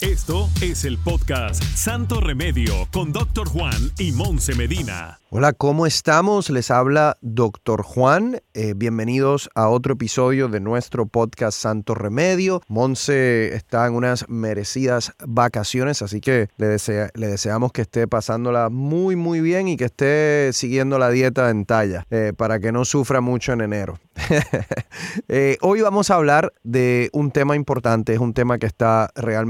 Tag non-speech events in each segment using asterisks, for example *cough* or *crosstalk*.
Esto es el podcast Santo Remedio con Doctor Juan y Monse Medina. Hola, ¿cómo estamos? Les habla Doctor Juan. Eh, bienvenidos a otro episodio de nuestro podcast Santo Remedio. Monse está en unas merecidas vacaciones, así que le, deseamos que esté pasándola muy, muy bien y que esté siguiendo la dieta en talla eh, para que no sufra mucho en enero. *laughs* Eh, hoy vamos a hablar de un tema importante, es un tema que está realmente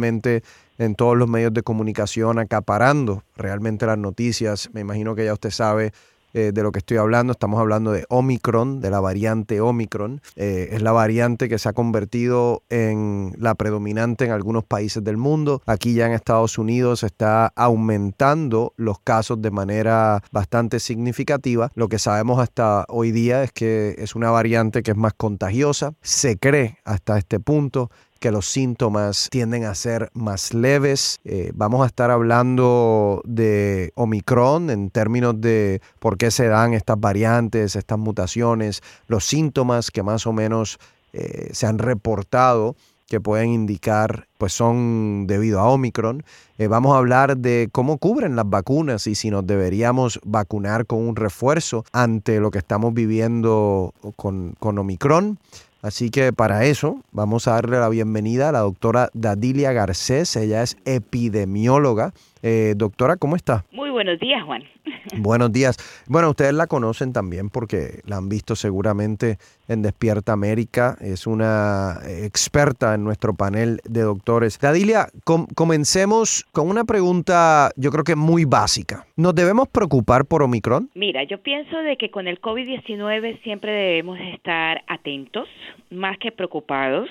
en todos los medios de comunicación acaparando realmente las noticias. Me imagino que ya usted sabe eh, de lo que estoy hablando. Estamos hablando de Omicron, de la variante Omicron. Eh, es la variante que se ha convertido en la predominante en algunos países del mundo. Aquí ya en Estados Unidos está aumentando los casos de manera bastante significativa. Lo que sabemos hasta hoy día es que es una variante que es más contagiosa. Se cree hasta este punto que los síntomas tienden a ser más leves. Eh, vamos a estar hablando de Omicron en términos de por qué se dan estas variantes, estas mutaciones, los síntomas que más o menos eh, se han reportado que pueden indicar pues son debido a Omicron. Eh, vamos a hablar de cómo cubren las vacunas y si nos deberíamos vacunar con un refuerzo ante lo que estamos viviendo con, con Omicron. Así que para eso vamos a darle la bienvenida a la doctora Dadilia Garcés. Ella es epidemióloga. Eh, doctora, ¿cómo está? Muy buenos días, Juan. *laughs* Buenos días. Bueno, ustedes la conocen también porque la han visto seguramente en Despierta América. Es una experta en nuestro panel de doctores. Dadilia, comencemos con una pregunta yo creo que muy básica. ¿Nos debemos preocupar por Omicron? Mira, yo pienso de que con el COVID-19 siempre debemos estar atentos, más que preocupados,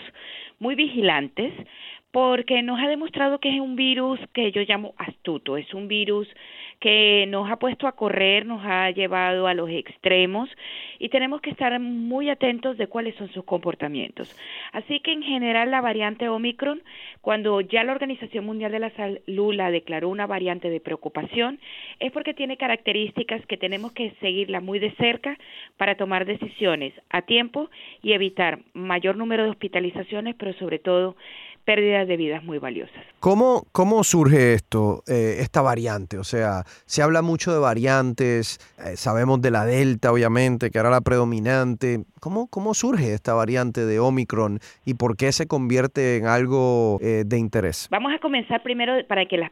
muy vigilantes porque nos ha demostrado que es un virus que yo llamo astuto, es un virus que nos ha puesto a correr, nos ha llevado a los extremos y tenemos que estar muy atentos de cuáles son sus comportamientos. Así que en general la variante Omicron, cuando ya la Organización Mundial de la Salud la declaró una variante de preocupación, es porque tiene características que tenemos que seguirla muy de cerca para tomar decisiones a tiempo y evitar mayor número de hospitalizaciones, pero sobre todo pérdidas de vidas muy valiosas. ¿Cómo, cómo surge esto, eh, esta variante? O sea, se habla mucho de variantes, eh, sabemos de la Delta, obviamente, que era la predominante. ¿Cómo, ¿Cómo surge esta variante de Omicron y por qué se convierte en algo eh, de interés? Vamos a comenzar primero para que la,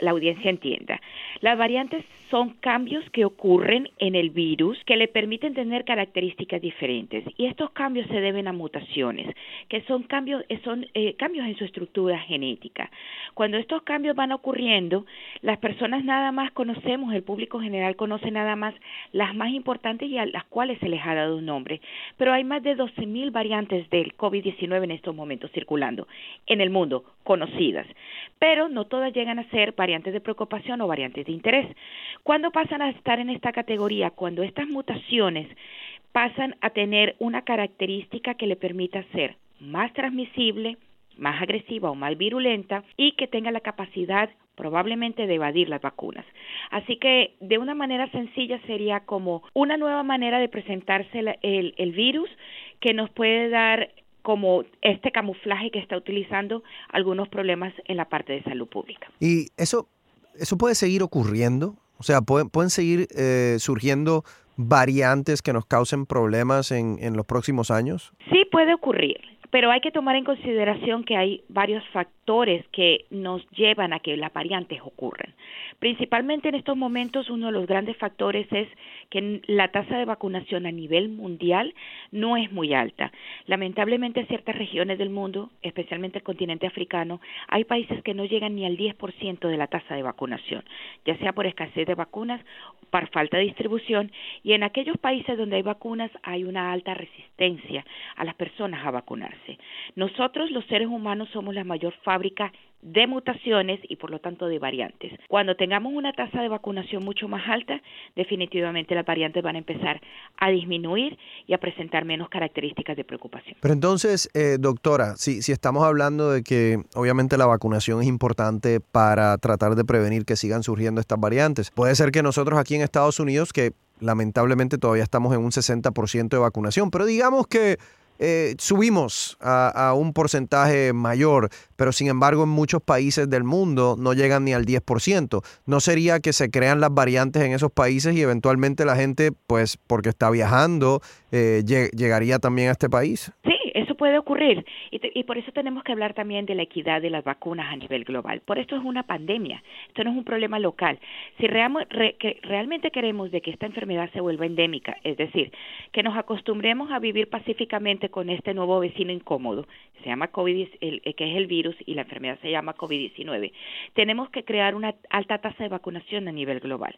la audiencia entienda. Las variantes son cambios que ocurren en el virus que le permiten tener características diferentes y estos cambios se deben a mutaciones, que son cambios, son cambios en su estructura genética. Cuando estos cambios van ocurriendo, las personas nada más conocemos, el público general conoce nada más las más importantes y a las cuales se les ha dado un nombre. Pero hay más de 12.000 variantes del COVID-19 en estos momentos circulando en el mundo, conocidas. Pero no todas llegan a ser variantes de preocupación o variantes de interés. ¿Cuándo pasan a estar en esta categoría? Cuando estas mutaciones pasan a tener una característica que le permita ser más transmisible, más agresiva o más virulenta y que tenga la capacidad probablemente de evadir las vacunas. Así que de una manera sencilla sería como una nueva manera de presentarse el, el virus que nos puede dar como este camuflaje que está utilizando algunos problemas en la parte de salud pública. ¿Y eso, eso puede seguir ocurriendo? O sea, ¿pueden, pueden seguir eh, surgiendo variantes que nos causen problemas en, en los próximos años? Sí, puede ocurrir. Pero hay que tomar en consideración que hay varios factores que nos llevan a que las variantes ocurran. Principalmente en estos momentos uno de los grandes factores es que la tasa de vacunación a nivel mundial no es muy alta. Lamentablemente en ciertas regiones del mundo, especialmente el continente africano, hay países que no llegan ni al 10% de la tasa de vacunación, ya sea por escasez de vacunas, por falta de distribución, y en aquellos países donde hay vacunas hay una alta resistencia a las personas a vacunarse. Nosotros los seres humanos somos la mayor fábrica de mutaciones y por lo tanto de variantes. Cuando tengamos una tasa de vacunación mucho más alta, definitivamente las variantes van a empezar a disminuir y a presentar menos características de preocupación. Pero entonces, eh, doctora, si, si estamos hablando de que obviamente la vacunación es importante para tratar de prevenir que sigan surgiendo estas variantes, puede ser que nosotros aquí en Estados Unidos, que lamentablemente todavía estamos en un 60% de vacunación, pero digamos que eh, subimos a, un porcentaje mayor, pero sin embargo en muchos países del mundo no llegan ni al 10%. ¿No sería que se crean las variantes en esos países y eventualmente la gente, pues porque está viajando, eh, llegaría también a este país? Sí, eso puede ocurrir y, por eso tenemos que hablar también de la equidad de las vacunas a nivel global. Por esto es una pandemia, esto no es un problema local. Si realmente queremos de que esta enfermedad se vuelva endémica, es decir, que nos acostumbremos a vivir pacíficamente con este nuevo vecino incómodo, se llama COVID, el, que es el virus y la enfermedad se llama COVID-19, tenemos que crear una alta tasa de vacunación a nivel global.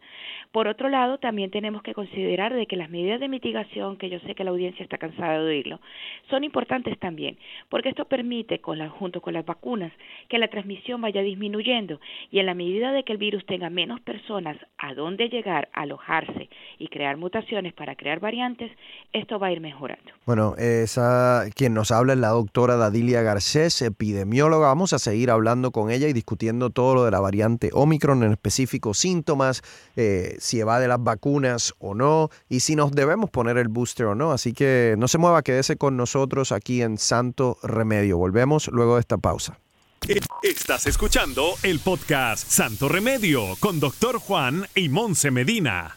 Por otro lado, también tenemos que considerar de que las medidas de mitigación, que yo sé que la audiencia está cansada de oírlo, son importantes también, porque esto permite, con la, junto con las vacunas, que la transmisión vaya disminuyendo y en la medida de que el virus tenga menos personas a dónde llegar, alojarse y crear mutaciones para crear variantes, esto va a ir mejorando. Bueno, esa quien nos habla es la doctora Dadilia Garcés, epidemióloga. Vamos a seguir hablando con ella y discutiendo todo lo de la variante Omicron, en específico síntomas, eh, si va de las vacunas o no y si nos debemos poner el booster o no. Así que no se mueva, quédese con nosotros aquí en Santo Remedio. Volvemos luego de esta pausa. Estás escuchando el podcast Santo Remedio con Doctor Juan y Monse Medina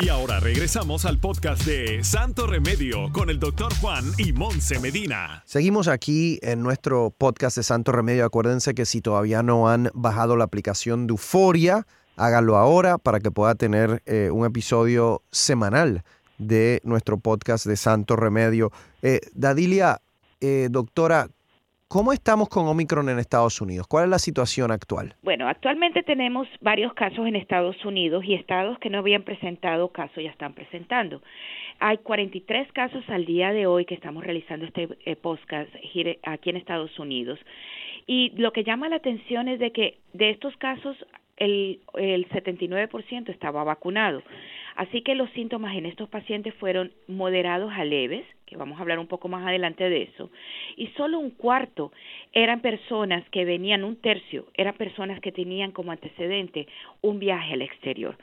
Y ahora regresamos al podcast de Santo Remedio con el doctor Juan y Monse Medina. Seguimos aquí en nuestro podcast de Santo Remedio. Acuérdense que si todavía no han bajado la aplicación de Euforia, háganlo ahora para que pueda tener eh, un episodio semanal de nuestro podcast de Santo Remedio. Eh, Dadilia, eh, doctora, ¿Cómo estamos con Omicron en Estados Unidos? ¿Cuál es la situación actual? Bueno, actualmente tenemos varios casos en Estados Unidos y estados que no habían presentado casos ya están presentando. Hay 43 casos al día de hoy que estamos realizando este eh, podcast aquí en Estados Unidos. Y lo que llama la atención es de que de estos casos el, el 79% estaba vacunado. Así que los síntomas en estos pacientes fueron moderados a leves, que vamos a hablar un poco más adelante de eso, y solo un cuarto eran personas que venían, un tercio, eran personas que tenían como antecedente un viaje al exterior.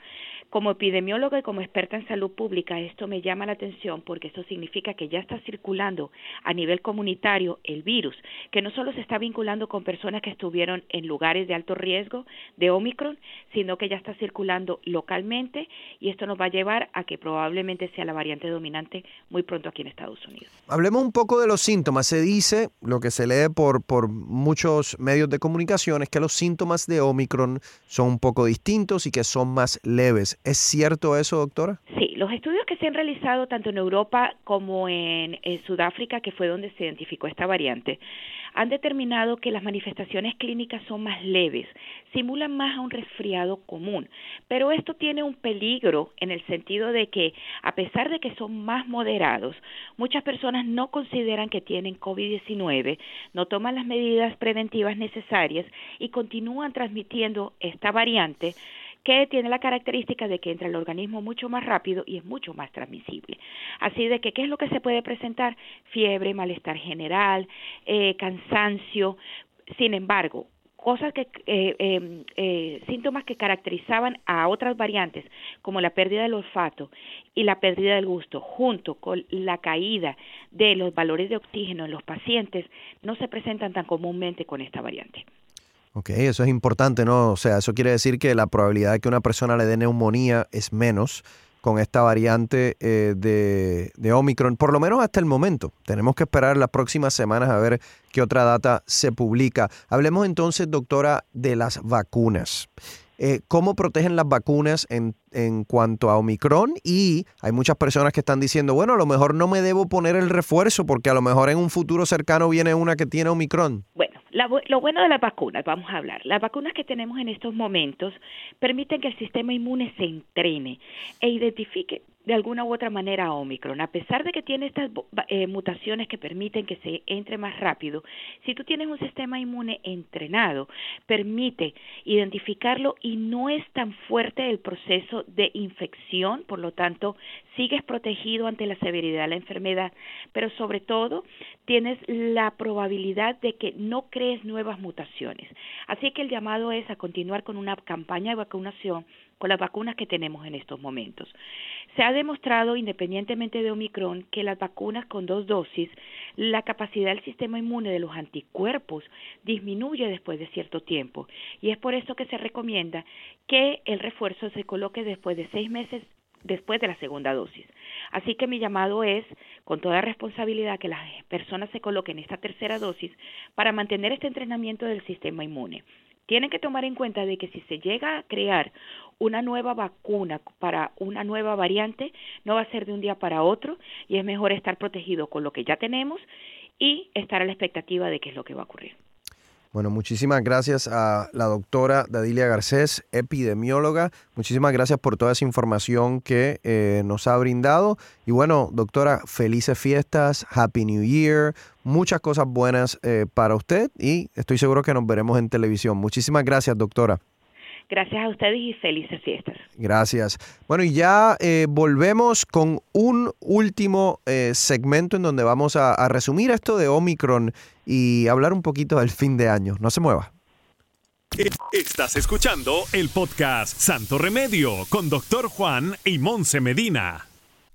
Como epidemióloga y como experta en salud pública, esto me llama la atención porque esto significa que ya está circulando a nivel comunitario el virus, que no solo se está vinculando con personas que estuvieron en lugares de alto riesgo de Omicron, sino que ya está circulando localmente y esto nos va a llevar a que probablemente sea la variante dominante muy pronto aquí en Estados Unidos. Hablemos un poco de los síntomas. Se dice, lo que se lee por, por muchos medios de comunicación, es que los síntomas de Omicron son un poco distintos y que son más leves. ¿Es cierto eso, doctora? Sí, los estudios que se han realizado tanto en Europa como en, Sudáfrica, que fue donde se identificó esta variante, han determinado que las manifestaciones clínicas son más leves, simulan más a un resfriado común, pero esto tiene un peligro en el sentido de que, a pesar de que son más moderados, muchas personas no consideran que tienen COVID-19, no toman las medidas preventivas necesarias y continúan transmitiendo esta variante que tiene la característica de que entra al organismo mucho más rápido y es mucho más transmisible. Así de que, ¿qué es lo que se puede presentar? Fiebre, malestar general, eh, cansancio. Sin embargo, cosas que eh, eh, eh, síntomas que caracterizaban a otras variantes como la pérdida del olfato y la pérdida del gusto junto con la caída de los valores de oxígeno en los pacientes no se presentan tan comúnmente con esta variante. Ok, eso es importante, ¿no? O sea, eso quiere decir que la probabilidad de que una persona le dé neumonía es menos con esta variante eh, de, de, Omicron, por lo menos hasta el momento. Tenemos que esperar las próximas semanas a ver qué otra data se publica. Hablemos entonces, doctora, de las vacunas. Eh, ¿Cómo protegen las vacunas en, en cuanto a Omicron? Y hay muchas personas que están diciendo, bueno, a lo mejor no me debo poner el refuerzo porque a lo mejor en un futuro cercano viene una que tiene Omicron. Bueno, la, lo bueno de las vacunas, vamos a hablar. Las vacunas que tenemos en estos momentos permiten que el sistema inmune se entrene e identifique de alguna u otra manera a Omicron. A pesar de que tiene estas eh, mutaciones que permiten que se entre más rápido, si tú tienes un sistema inmune entrenado, permite identificarlo y no es tan fuerte el proceso de infección, por lo tanto, sigues protegido ante la severidad de la enfermedad, pero sobre todo tienes la probabilidad de que no crees nuevas mutaciones. Así que el llamado es a continuar con una campaña de vacunación con las vacunas que tenemos en estos momentos. Se ha demostrado, independientemente de Omicron, que las vacunas con dos dosis, la capacidad del sistema inmune de los anticuerpos disminuye después de cierto tiempo. Y es por eso que se recomienda que el refuerzo se coloque después de seis meses después de la segunda dosis. Así que mi llamado es, con toda responsabilidad, que las personas se coloquen esta tercera dosis para mantener este entrenamiento del sistema inmune. Tienen que tomar en cuenta de que si se llega a crear una nueva vacuna para una nueva variante, no va a ser de un día para otro y es mejor estar protegido con lo que ya tenemos y estar a la expectativa de qué es lo que va a ocurrir. Bueno, muchísimas gracias a la doctora Dadilia Garcés, epidemióloga. Muchísimas gracias por toda esa información que eh, nos ha brindado. Y bueno, doctora, felices fiestas, Happy New Year, muchas cosas buenas eh, para usted y estoy seguro que nos veremos en televisión. Muchísimas gracias, doctora. Gracias a ustedes y felices fiestas. Gracias. Bueno, y ya eh, volvemos con un último eh, segmento en donde vamos a, a resumir esto de Omicron y hablar un poquito del fin de año. No se mueva. Estás escuchando el podcast Santo Remedio con Doctor Juan y Monse Medina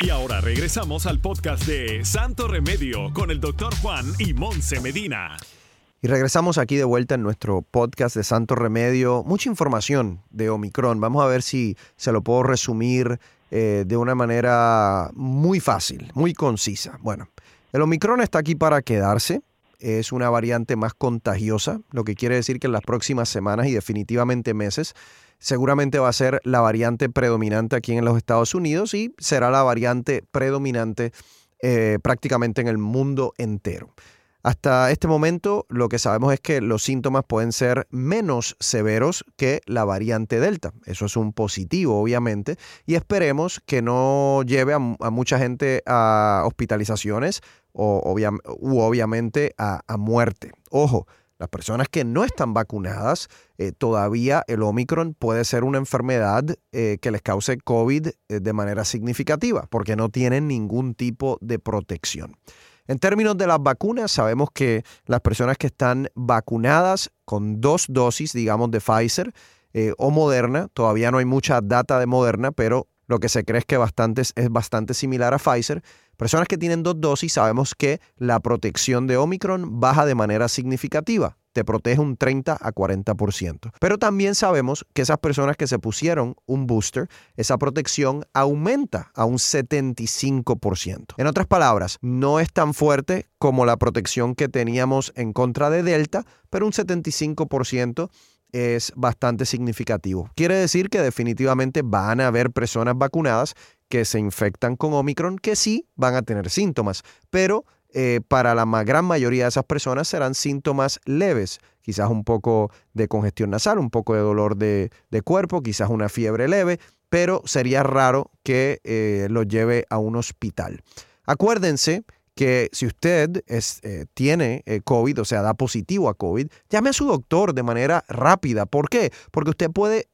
Y ahora regresamos al podcast de Santo Remedio con el doctor Juan y Monse Medina. Y regresamos aquí de vuelta en nuestro podcast de Santo Remedio. Mucha información de Omicron. Vamos a ver si se lo puedo resumir eh, de una manera muy fácil, muy concisa. Bueno, el Omicron está aquí para quedarse. Es una variante más contagiosa, lo que quiere decir que en las próximas semanas y definitivamente meses seguramente va a ser la variante predominante aquí en los Estados Unidos y será la variante predominante eh, prácticamente en el mundo entero. Hasta este momento lo que sabemos es que los síntomas pueden ser menos severos que la variante Delta. Eso es un positivo, obviamente, y esperemos que no lleve a, mucha gente a hospitalizaciones o u obviamente a, muerte. Ojo, las personas que no están vacunadas, eh, todavía el Omicron puede ser una enfermedad eh, que les cause COVID eh, de manera significativa, porque no tienen ningún tipo de protección. En términos de las vacunas, sabemos que las personas que están vacunadas con dos dosis, digamos, de Pfizer o Moderna, todavía no hay mucha data de Moderna, pero lo que se cree es que es bastante similar a Pfizer. Personas que tienen dos dosis, sabemos que la protección de Omicron baja de manera significativa te protege un 30 a 40%. Pero también sabemos que esas personas que se pusieron un booster, esa protección aumenta a un 75%. En otras palabras, no es tan fuerte como la protección que teníamos en contra de Delta, pero un 75% es bastante significativo. Quiere decir que definitivamente van a haber personas vacunadas que se infectan con Omicron que sí van a tener síntomas, pero eh, para la gran mayoría de esas personas serán síntomas leves, quizás un poco de congestión nasal, un poco de dolor de, cuerpo, quizás una fiebre leve, pero sería raro que eh, lo lleve a un hospital. Acuérdense que si usted eh, tiene COVID, o sea, da positivo a COVID, llame a su doctor de manera rápida. ¿Por qué? Porque usted puede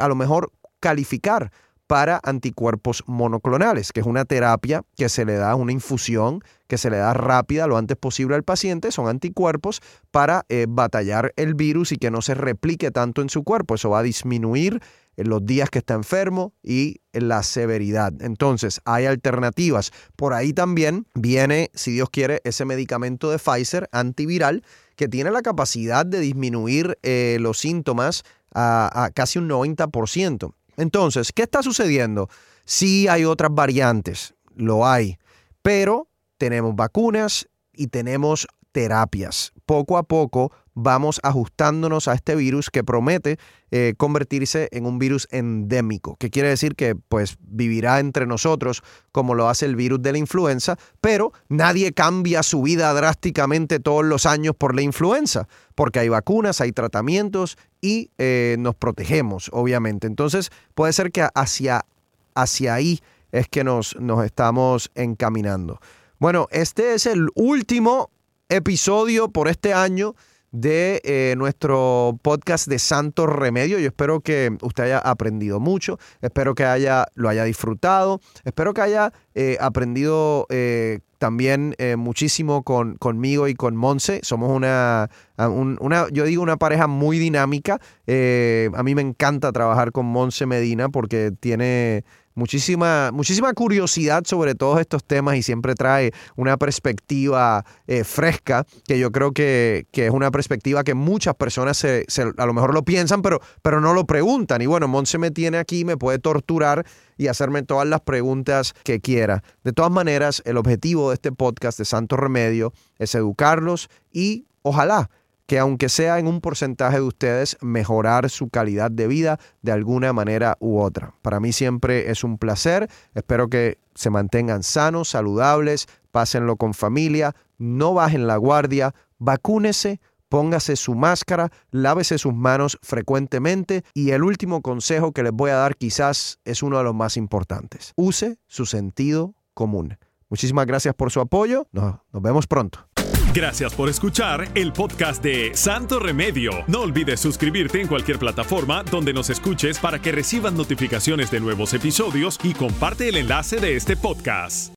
a lo mejor calificar para anticuerpos monoclonales, que es una terapia que se le da, una infusión que se le da rápida lo antes posible al paciente. Son anticuerpos para eh, batallar el virus y que no se replique tanto en su cuerpo. Eso va a disminuir en los días que está enfermo y en la severidad. Entonces, hay alternativas. Por ahí también viene, si Dios quiere, ese medicamento de Pfizer antiviral que tiene la capacidad de disminuir eh, los síntomas a, a casi un 90%. Entonces, ¿qué está sucediendo? Sí hay otras variantes, lo hay, pero tenemos vacunas y tenemos terapias. Poco a poco vamos ajustándonos a este virus que promete eh, convertirse en un virus endémico, que quiere decir que pues vivirá entre nosotros como lo hace el virus de la influenza, pero nadie cambia su vida drásticamente todos los años por la influenza, porque hay vacunas, hay tratamientos y eh, nos protegemos, obviamente. Entonces puede ser que hacia, hacia ahí es que nos, nos estamos encaminando. Bueno, este es el último episodio por este año de eh, nuestro podcast de Santo Remedio. Yo espero que usted haya aprendido mucho, espero que haya, lo haya disfrutado, espero que haya eh, aprendido eh, también muchísimo con, conmigo y con Monse. Somos una, una, yo digo, una pareja muy dinámica. a mí me encanta trabajar con Monse Medina porque tiene muchísima, muchísima curiosidad sobre todos estos temas y siempre trae una perspectiva eh, fresca que yo creo que, es una perspectiva que muchas personas se, a lo mejor lo piensan, pero, pero no lo preguntan. Y bueno, Monse me tiene aquí, me puede torturar y hacerme todas las preguntas que quiera. De todas maneras, el objetivo de este podcast de Santo Remedio es educarlos y ojalá que aunque sea en un porcentaje de ustedes, mejorar su calidad de vida de alguna manera u otra. Para mí siempre es un placer. Espero que se mantengan sanos, saludables, pásenlo con familia, no bajen la guardia, vacúnese póngase su máscara, lávese sus manos frecuentemente y el último consejo que les voy a dar quizás es uno de los más importantes. Use su sentido común. Muchísimas gracias por su apoyo. Nos, nos vemos pronto. Gracias por escuchar el podcast de Santo Remedio. No olvides suscribirte en cualquier plataforma donde nos escuches para que reciban notificaciones de nuevos episodios y comparte el enlace de este podcast.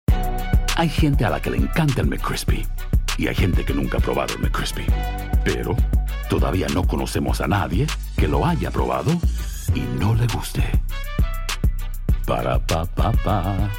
Hay gente a la que le encanta el McCrispy y hay gente que nunca ha probado el McCrispy. Pero todavía no conocemos a nadie que lo haya probado y no le guste. Para pa pa pa.